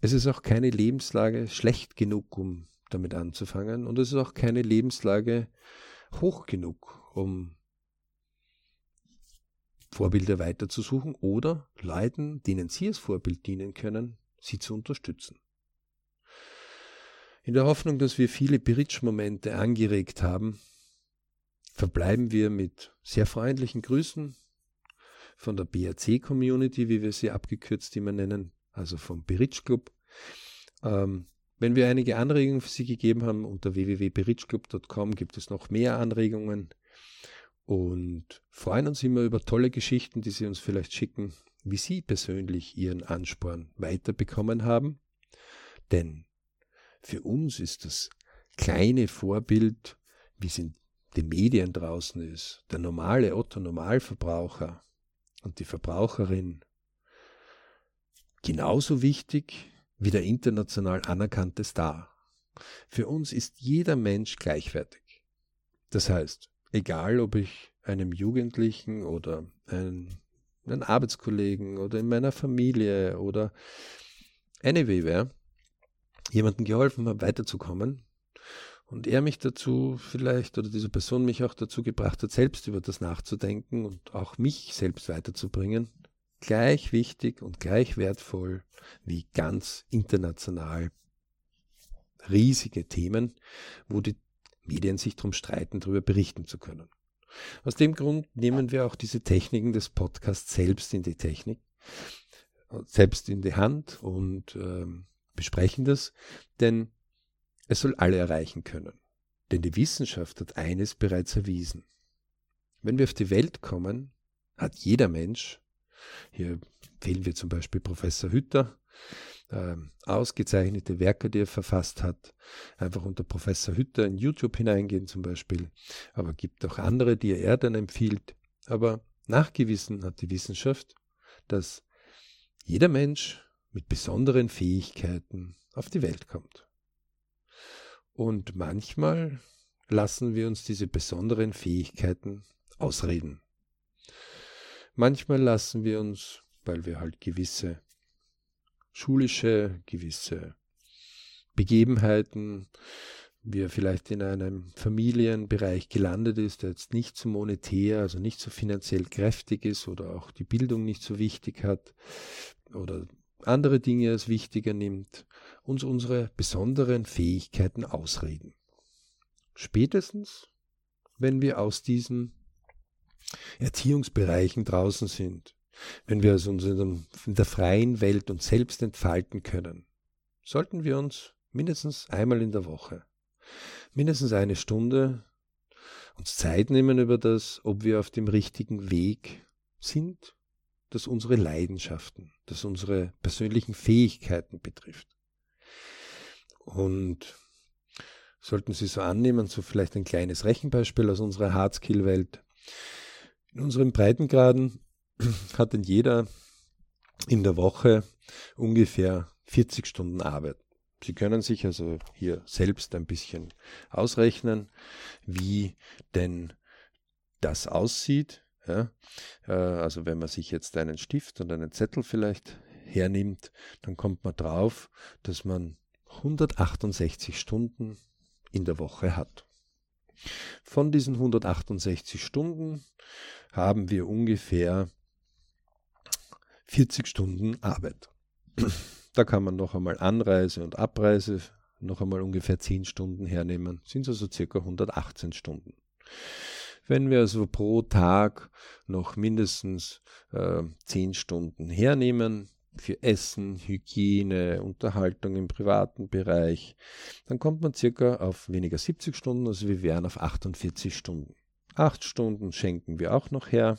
A: Es ist auch keine Lebenslage schlecht genug, um damit anzufangen, und es ist auch keine Lebenslage hoch genug, um Vorbilder weiterzusuchen oder Leuten, denen sie als Vorbild dienen können, sie zu unterstützen. In der Hoffnung, dass wir viele Beritsch-Momente angeregt haben, verbleiben wir mit sehr freundlichen Grüßen von der BRC-Community, wie wir sie abgekürzt immer nennen, also vom Beritsch Club. Ähm, wenn wir einige Anregungen für Sie gegeben haben, unter www.beritschclub.com gibt es noch mehr Anregungen und freuen uns immer über tolle Geschichten, die Sie uns vielleicht schicken, wie Sie persönlich Ihren Ansporn weiterbekommen haben. Denn für uns ist das kleine Vorbild, wie sind den Medien draußen ist, der normale Otto-Normalverbraucher und die Verbraucherin genauso wichtig wie der international anerkannte Star. Für uns ist jeder Mensch gleichwertig. Das heißt, egal ob ich einem Jugendlichen oder einen, einen Arbeitskollegen oder in meiner Familie oder anyway wäre, jemandem geholfen habe, weiterzukommen, und er mich dazu vielleicht oder diese Person mich auch dazu gebracht hat, selbst über das nachzudenken und auch mich selbst weiterzubringen, gleich wichtig und gleich wertvoll wie ganz international riesige Themen, wo die Medien sich darum streiten, darüber berichten zu können. Aus dem Grund nehmen wir auch diese Techniken des Podcasts selbst in die Technik, selbst in die Hand und äh, besprechen das, denn es soll alle erreichen können. Denn die Wissenschaft hat eines bereits erwiesen. Wenn wir auf die Welt kommen, hat jeder Mensch, hier empfehlen wir zum Beispiel Professor Hütter, äh, ausgezeichnete Werke, die er verfasst hat, einfach unter Professor Hütter in YouTube hineingehen zum Beispiel, aber gibt auch andere, die er dann empfiehlt. Aber nachgewiesen hat die Wissenschaft, dass jeder Mensch mit besonderen Fähigkeiten auf die Welt kommt. Und manchmal lassen wir uns diese besonderen Fähigkeiten ausreden. Manchmal lassen wir uns, weil wir halt gewisse schulische, gewisse Begebenheiten, wie er vielleicht in einem Familienbereich gelandet ist, der jetzt nicht so monetär, also nicht so finanziell kräftig ist oder auch die Bildung nicht so wichtig hat oder andere Dinge als wichtiger nimmt, uns unsere besonderen Fähigkeiten ausreden. Spätestens, wenn wir aus diesen Erziehungsbereichen draußen sind, wenn wir also uns in der freien Welt uns selbst entfalten können, sollten wir uns mindestens einmal in der Woche mindestens eine Stunde uns Zeit nehmen über das, ob wir auf dem richtigen Weg sind, das unsere Leidenschaften, das unsere persönlichen Fähigkeiten betrifft. Und sollten Sie so annehmen, so vielleicht ein kleines Rechenbeispiel aus unserer Hardskill-Welt. In unseren Breitengraden [clears throat] hat denn jeder in der Woche ungefähr 40 Stunden Arbeit. Sie können sich also hier selbst ein bisschen ausrechnen, wie denn das aussieht. Ja? Äh, also wenn man sich jetzt einen Stift und einen Zettel vielleicht hernimmt, dann kommt man drauf, dass man 168 Stunden in der Woche hat. Von diesen 168 Stunden haben wir ungefähr 40 Stunden Arbeit. Da kann man noch einmal Anreise und Abreise noch einmal ungefähr 10 Stunden hernehmen, sind also circa 118 Stunden. Wenn wir also pro Tag noch mindestens äh, 10 Stunden hernehmen für Essen, Hygiene, Unterhaltung im privaten Bereich, dann kommt man circa auf weniger 70 Stunden, also wir wären auf 48 Stunden. 8 Stunden schenken wir auch noch her.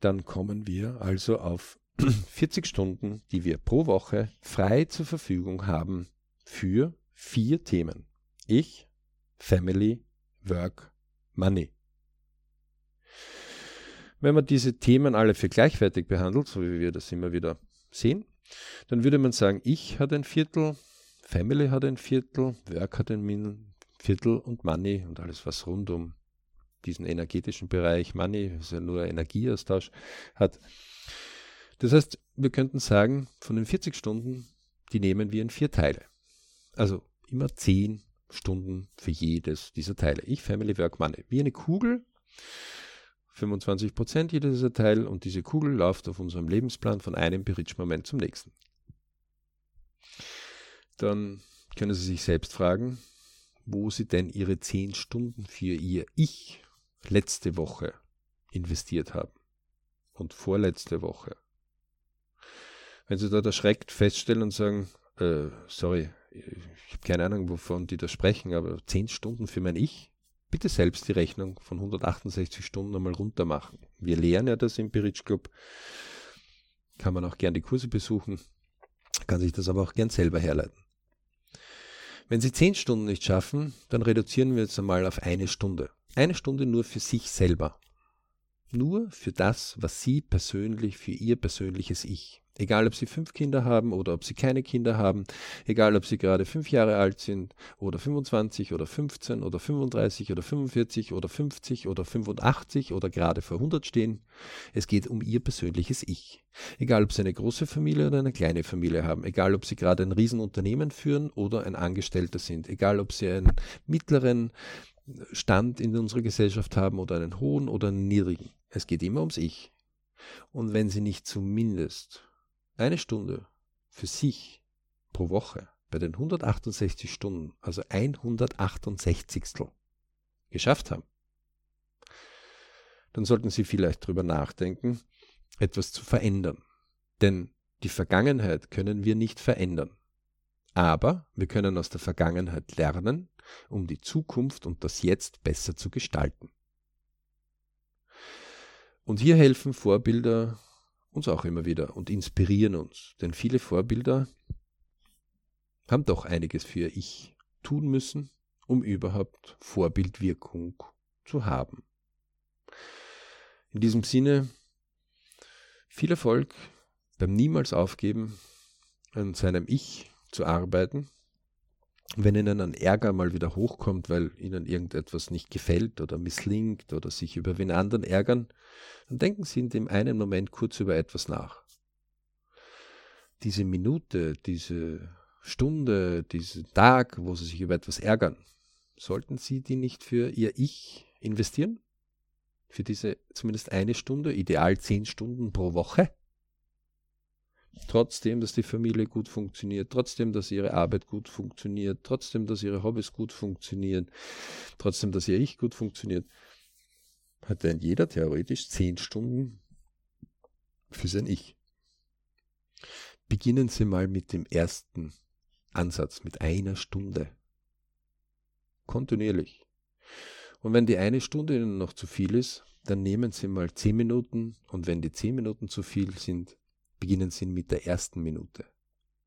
A: Dann kommen wir also auf [clears throat] 40 Stunden, die wir pro Woche frei zur Verfügung haben für vier Themen. Ich, Family, Work, Money. Wenn man diese Themen alle für gleichwertig behandelt, so wie wir das immer wieder sehen, dann würde man sagen, ich hat ein Viertel, Family hat ein Viertel, Work hat ein Viertel und Money und alles, was rund um diesen energetischen Bereich, Money, ja nur Energieaustausch, hat das heißt, wir könnten sagen, von den 40 Stunden, die nehmen wir in vier Teile. Also immer 10 Stunden für jedes dieser Teile. Ich, Family, Work, Money. Wie eine Kugel, 25 Prozent jeder dieser Teile und diese Kugel läuft auf unserem Lebensplan von einem Berichtsmoment zum nächsten. Dann können Sie sich selbst fragen, wo Sie denn Ihre 10 Stunden für Ihr Ich letzte Woche investiert haben und vorletzte Woche wenn sie dort erschreckt feststellen und sagen, äh, sorry, ich habe keine Ahnung, wovon die da sprechen, aber zehn Stunden für mein Ich, bitte selbst die Rechnung von 168 Stunden einmal runter machen. Wir lehren ja das im Beritsch Club. Kann man auch gern die Kurse besuchen, kann sich das aber auch gern selber herleiten. Wenn Sie zehn Stunden nicht schaffen, dann reduzieren wir jetzt einmal auf eine Stunde. Eine Stunde nur für sich selber. Nur für das, was Sie persönlich, für Ihr persönliches Ich Egal, ob sie fünf Kinder haben oder ob sie keine Kinder haben, egal, ob sie gerade fünf Jahre alt sind oder 25 oder 15 oder 35 oder 45 oder 50 oder 85 oder gerade vor 100 stehen. Es geht um ihr persönliches Ich. Egal, ob sie eine große Familie oder eine kleine Familie haben, egal, ob sie gerade ein Riesenunternehmen führen oder ein Angestellter sind, egal, ob sie einen mittleren Stand in unserer Gesellschaft haben oder einen hohen oder einen niedrigen. Es geht immer ums Ich. Und wenn sie nicht zumindest eine Stunde für sich pro Woche bei den 168 Stunden, also 168. geschafft haben, dann sollten Sie vielleicht darüber nachdenken, etwas zu verändern. Denn die Vergangenheit können wir nicht verändern. Aber wir können aus der Vergangenheit lernen, um die Zukunft und das Jetzt besser zu gestalten. Und hier helfen Vorbilder uns auch immer wieder und inspirieren uns. Denn viele Vorbilder haben doch einiges für Ich tun müssen, um überhaupt Vorbildwirkung zu haben. In diesem Sinne viel Erfolg beim niemals aufgeben an seinem Ich zu arbeiten. Wenn Ihnen ein Ärger mal wieder hochkommt, weil Ihnen irgendetwas nicht gefällt oder misslingt oder sich über wen anderen ärgern, dann denken Sie in dem einen Moment kurz über etwas nach. Diese Minute, diese Stunde, diesen Tag, wo Sie sich über etwas ärgern, sollten Sie die nicht für Ihr Ich investieren? Für diese zumindest eine Stunde, ideal zehn Stunden pro Woche? Trotzdem, dass die Familie gut funktioniert, trotzdem, dass ihre Arbeit gut funktioniert, trotzdem, dass ihre Hobbys gut funktionieren, trotzdem, dass ihr Ich gut funktioniert, hat dann jeder theoretisch zehn Stunden für sein Ich. Beginnen Sie mal mit dem ersten Ansatz, mit einer Stunde. Kontinuierlich. Und wenn die eine Stunde Ihnen noch zu viel ist, dann nehmen Sie mal zehn Minuten und wenn die zehn Minuten zu viel sind, beginnen Sie mit der ersten Minute,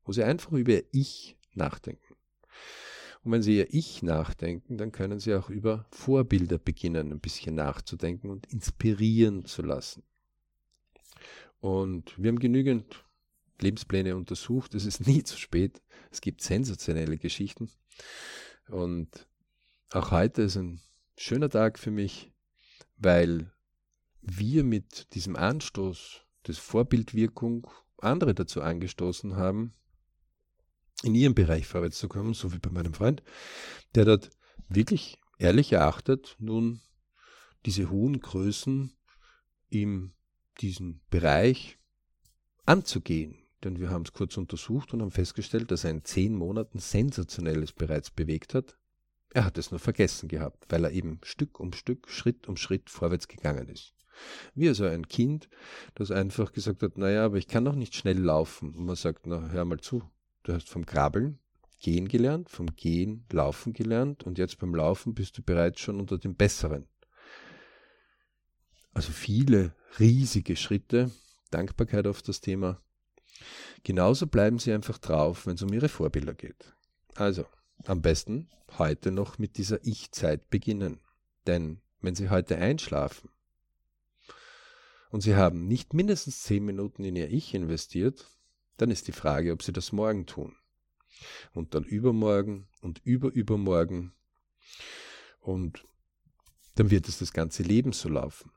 A: wo Sie einfach über Ihr Ich nachdenken. Und wenn Sie Ihr Ich nachdenken, dann können Sie auch über Vorbilder beginnen, ein bisschen nachzudenken und inspirieren zu lassen. Und wir haben genügend Lebenspläne untersucht. Es ist [laughs] nie zu spät. Es gibt sensationelle Geschichten. Und auch heute ist ein schöner Tag für mich, weil wir mit diesem Anstoß des Vorbildwirkung andere dazu angestoßen haben, in ihrem Bereich vorwärts zu kommen, so wie bei meinem Freund, der dort wirklich ehrlich erachtet, nun diese hohen Größen in diesem Bereich anzugehen. Denn wir haben es kurz untersucht und haben festgestellt, dass er in zehn Monaten Sensationelles bereits bewegt hat. Er hat es nur vergessen gehabt, weil er eben Stück um Stück, Schritt um Schritt vorwärts gegangen ist. Wie also ein Kind, das einfach gesagt hat, naja, aber ich kann doch nicht schnell laufen. Und man sagt, na, hör mal zu, du hast vom Krabbeln gehen gelernt, vom Gehen laufen gelernt und jetzt beim Laufen bist du bereits schon unter den Besseren. Also viele riesige Schritte, Dankbarkeit auf das Thema. Genauso bleiben sie einfach drauf, wenn es um ihre Vorbilder geht. Also, am besten heute noch mit dieser Ich-Zeit beginnen. Denn wenn Sie heute einschlafen, und Sie haben nicht mindestens zehn Minuten in Ihr Ich investiert, dann ist die Frage, ob Sie das morgen tun. Und dann übermorgen und überübermorgen. Und dann wird es das ganze Leben so laufen.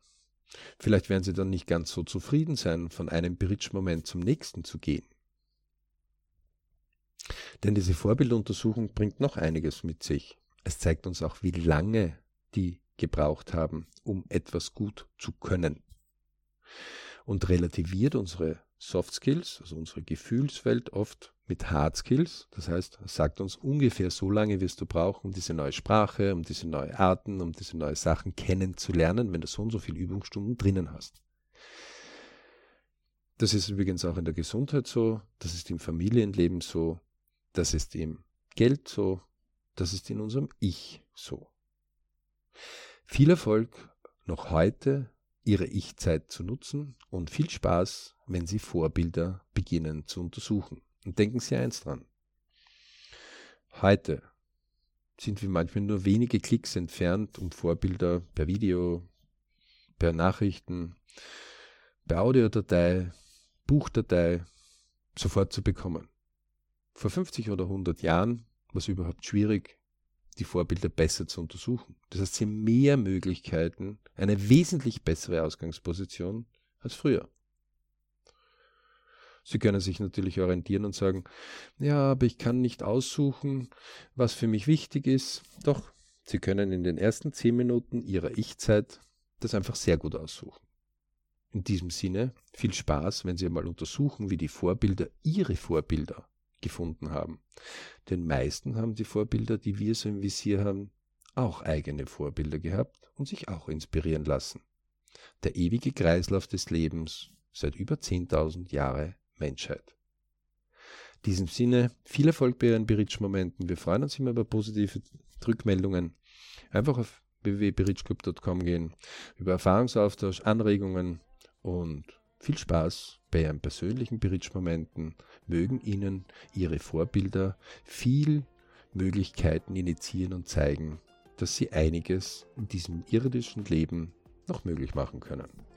A: Vielleicht werden Sie dann nicht ganz so zufrieden sein, von einem Bridge-Moment zum nächsten zu gehen. Denn diese Vorbilduntersuchung bringt noch einiges mit sich. Es zeigt uns auch, wie lange die gebraucht haben, um etwas gut zu können und relativiert unsere Soft Skills, also unsere Gefühlswelt oft mit Hard Skills. Das heißt, sagt uns ungefähr so lange wirst du brauchen, um diese neue Sprache, um diese neue Arten, um diese neue Sachen kennenzulernen, wenn du so und so viele Übungsstunden drinnen hast. Das ist übrigens auch in der Gesundheit so, das ist im Familienleben so, das ist im Geld so, das ist in unserem Ich so. Viel Erfolg noch heute ihre Ich-Zeit zu nutzen und viel Spaß, wenn Sie Vorbilder beginnen zu untersuchen. Und denken Sie eins dran. Heute sind wir manchmal nur wenige Klicks entfernt, um Vorbilder per Video, per Nachrichten, per Audiodatei, Buchdatei sofort zu bekommen. Vor 50 oder 100 Jahren war es überhaupt schwierig, die Vorbilder besser zu untersuchen. Das heißt, sie haben mehr Möglichkeiten, eine wesentlich bessere Ausgangsposition als früher. Sie können sich natürlich orientieren und sagen, ja, aber ich kann nicht aussuchen, was für mich wichtig ist. Doch, Sie können in den ersten zehn Minuten Ihrer Ich-Zeit das einfach sehr gut aussuchen. In diesem Sinne, viel Spaß, wenn Sie einmal untersuchen, wie die Vorbilder Ihre Vorbilder gefunden haben. Den meisten haben die Vorbilder, die wir so im Visier haben, auch eigene Vorbilder gehabt und sich auch inspirieren lassen. Der ewige Kreislauf des Lebens seit über 10.000 Jahre Menschheit. In diesem Sinne, viel Erfolg bei Ihren Berichtsmomenten. Wir freuen uns immer über positive Rückmeldungen. Einfach auf www.berichclub.com gehen, über Erfahrungsaustausch, Anregungen und viel Spaß bei Ihren persönlichen Bridge-Momenten. Mögen Ihnen Ihre Vorbilder viel Möglichkeiten initiieren und zeigen, dass Sie einiges in diesem irdischen Leben noch möglich machen können.